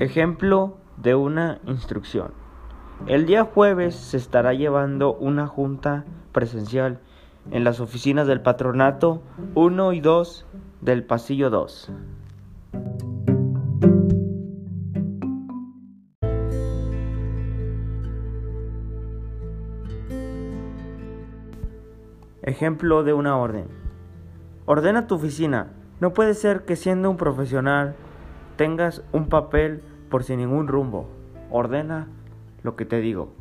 Ejemplo de una instrucción. El día jueves se estará llevando una junta presencial en las oficinas del patronato 1 y 2 del pasillo 2. Ejemplo de una orden. Ordena tu oficina. No puede ser que siendo un profesional tengas un papel por sin ningún rumbo. Ordena lo que te digo.